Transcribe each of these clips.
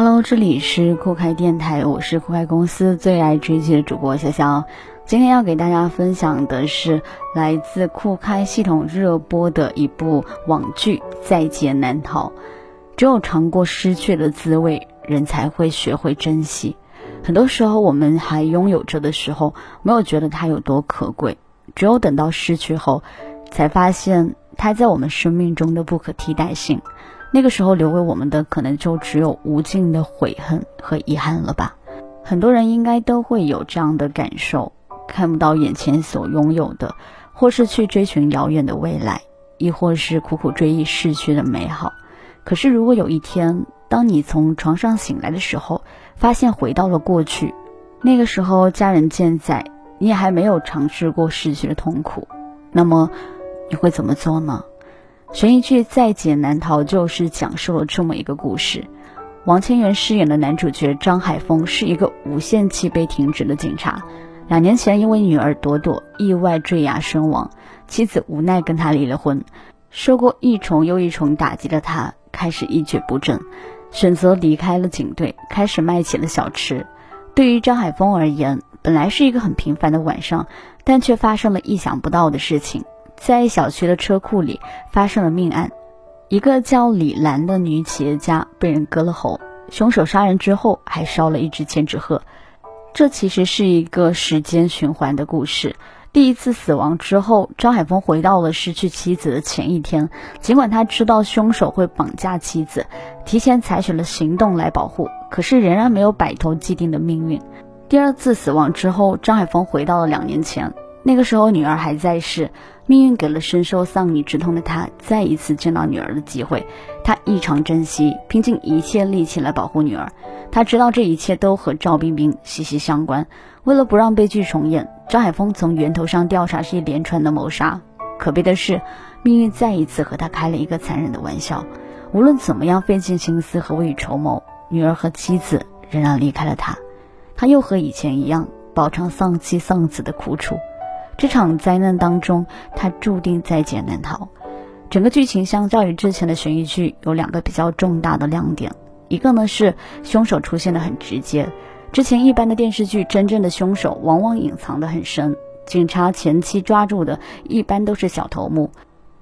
Hello，这里是酷开电台，我是酷开公司最爱追剧的主播潇潇。今天要给大家分享的是来自酷开系统热播的一部网剧《在劫难逃》。只有尝过失去的滋味，人才会学会珍惜。很多时候，我们还拥有着的时候，没有觉得它有多可贵；只有等到失去后，才发现它在我们生命中的不可替代性。那个时候留给我们的，可能就只有无尽的悔恨和遗憾了吧。很多人应该都会有这样的感受：看不到眼前所拥有的，或是去追寻遥远的未来，亦或是苦苦追忆逝去的美好。可是，如果有一天，当你从床上醒来的时候，发现回到了过去，那个时候家人健在，你也还没有尝试过逝去的痛苦，那么你会怎么做呢？悬疑剧《在劫难逃》就是讲述了这么一个故事。王千源饰演的男主角张海峰是一个无限期被停职的警察。两年前，因为女儿朵朵意外坠崖身亡，妻子无奈跟他离了婚。受过一重又一重打击的他，开始一蹶不振，选择离开了警队，开始卖起了小吃。对于张海峰而言，本来是一个很平凡的晚上，但却发生了意想不到的事情。在小区的车库里发生了命案，一个叫李兰的女企业家被人割了喉，凶手杀人之后还烧了一只千纸鹤。这其实是一个时间循环的故事。第一次死亡之后，张海峰回到了失去妻子的前一天，尽管他知道凶手会绑架妻子，提前采取了行动来保护，可是仍然没有摆脱既定的命运。第二次死亡之后，张海峰回到了两年前。那个时候，女儿还在世，命运给了深受丧女之痛的他再一次见到女儿的机会。他异常珍惜，拼尽一切力气来保护女儿。他知道这一切都和赵冰冰息息相关。为了不让悲剧重演，张海峰从源头上调查这一连串的谋杀。可悲的是，命运再一次和他开了一个残忍的玩笑。无论怎么样费尽心思和未雨绸缪，女儿和妻子仍然离开了他。他又和以前一样，饱尝丧妻丧子的苦楚。这场灾难当中，他注定在劫难逃。整个剧情相较于之前的悬疑剧，有两个比较重大的亮点。一个呢是凶手出现的很直接，之前一般的电视剧，真正的凶手往往隐藏的很深，警察前期抓住的一般都是小头目，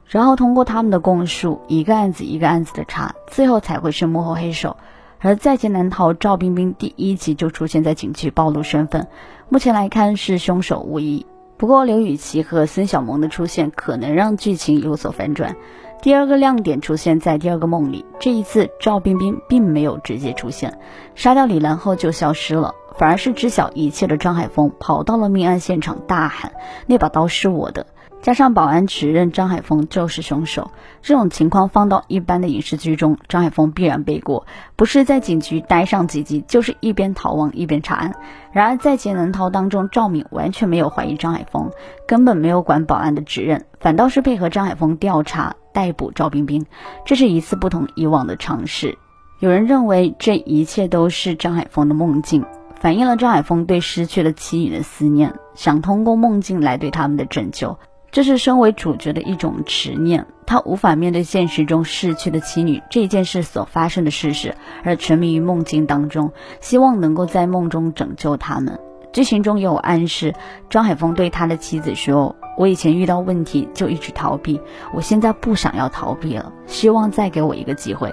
然后通过他们的供述，一个案子一个案子的查，最后才会是幕后黑手。而在劫难逃，赵冰冰第一集就出现在警局暴露身份，目前来看是凶手无疑。不过，刘雨琦和孙小萌的出现可能让剧情有所反转。第二个亮点出现在第二个梦里，这一次赵冰冰并没有直接出现，杀掉李兰后就消失了，反而是知晓一切的张海峰跑到了命案现场，大喊：“那把刀是我的。”加上保安指认张海峰就是凶手，这种情况放到一般的影视剧中，张海峰必然背锅，不是在警局待上几集，就是一边逃亡一边查案。然而在劫难逃当中，赵敏完全没有怀疑张海峰，根本没有管保安的指认，反倒是配合张海峰调查逮捕赵冰冰，这是一次不同以往的尝试。有人认为这一切都是张海峰的梦境，反映了张海峰对失去了妻女的思念，想通过梦境来对他们的拯救。这是身为主角的一种执念，他无法面对现实中逝去的妻女这件事所发生的事实，而沉迷于梦境当中，希望能够在梦中拯救他们。剧情中有暗示，张海峰对他的妻子说：“我以前遇到问题就一直逃避，我现在不想要逃避了，希望再给我一个机会。”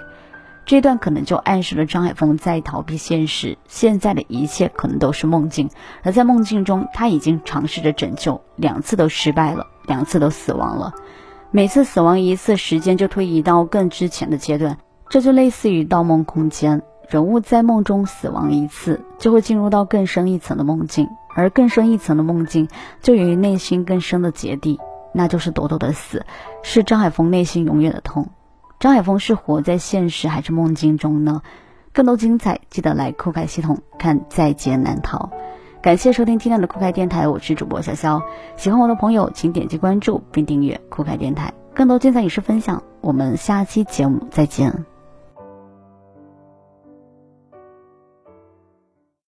这段可能就暗示了张海峰在逃避现实，现在的一切可能都是梦境，而在梦境中他已经尝试着拯救，两次都失败了，两次都死亡了，每次死亡一次，时间就推移到更之前的阶段，这就类似于盗梦空间，人物在梦中死亡一次，就会进入到更深一层的梦境，而更深一层的梦境就源于内心更深的结地，那就是朵朵的死，是张海峰内心永远的痛。张海峰是活在现实还是梦境中呢？更多精彩，记得来酷开系统看《在劫难逃》。感谢收听今天的酷开电台，我是主播潇潇。喜欢我的朋友，请点击关注并订阅酷开电台，更多精彩影视分享。我们下期节目再见。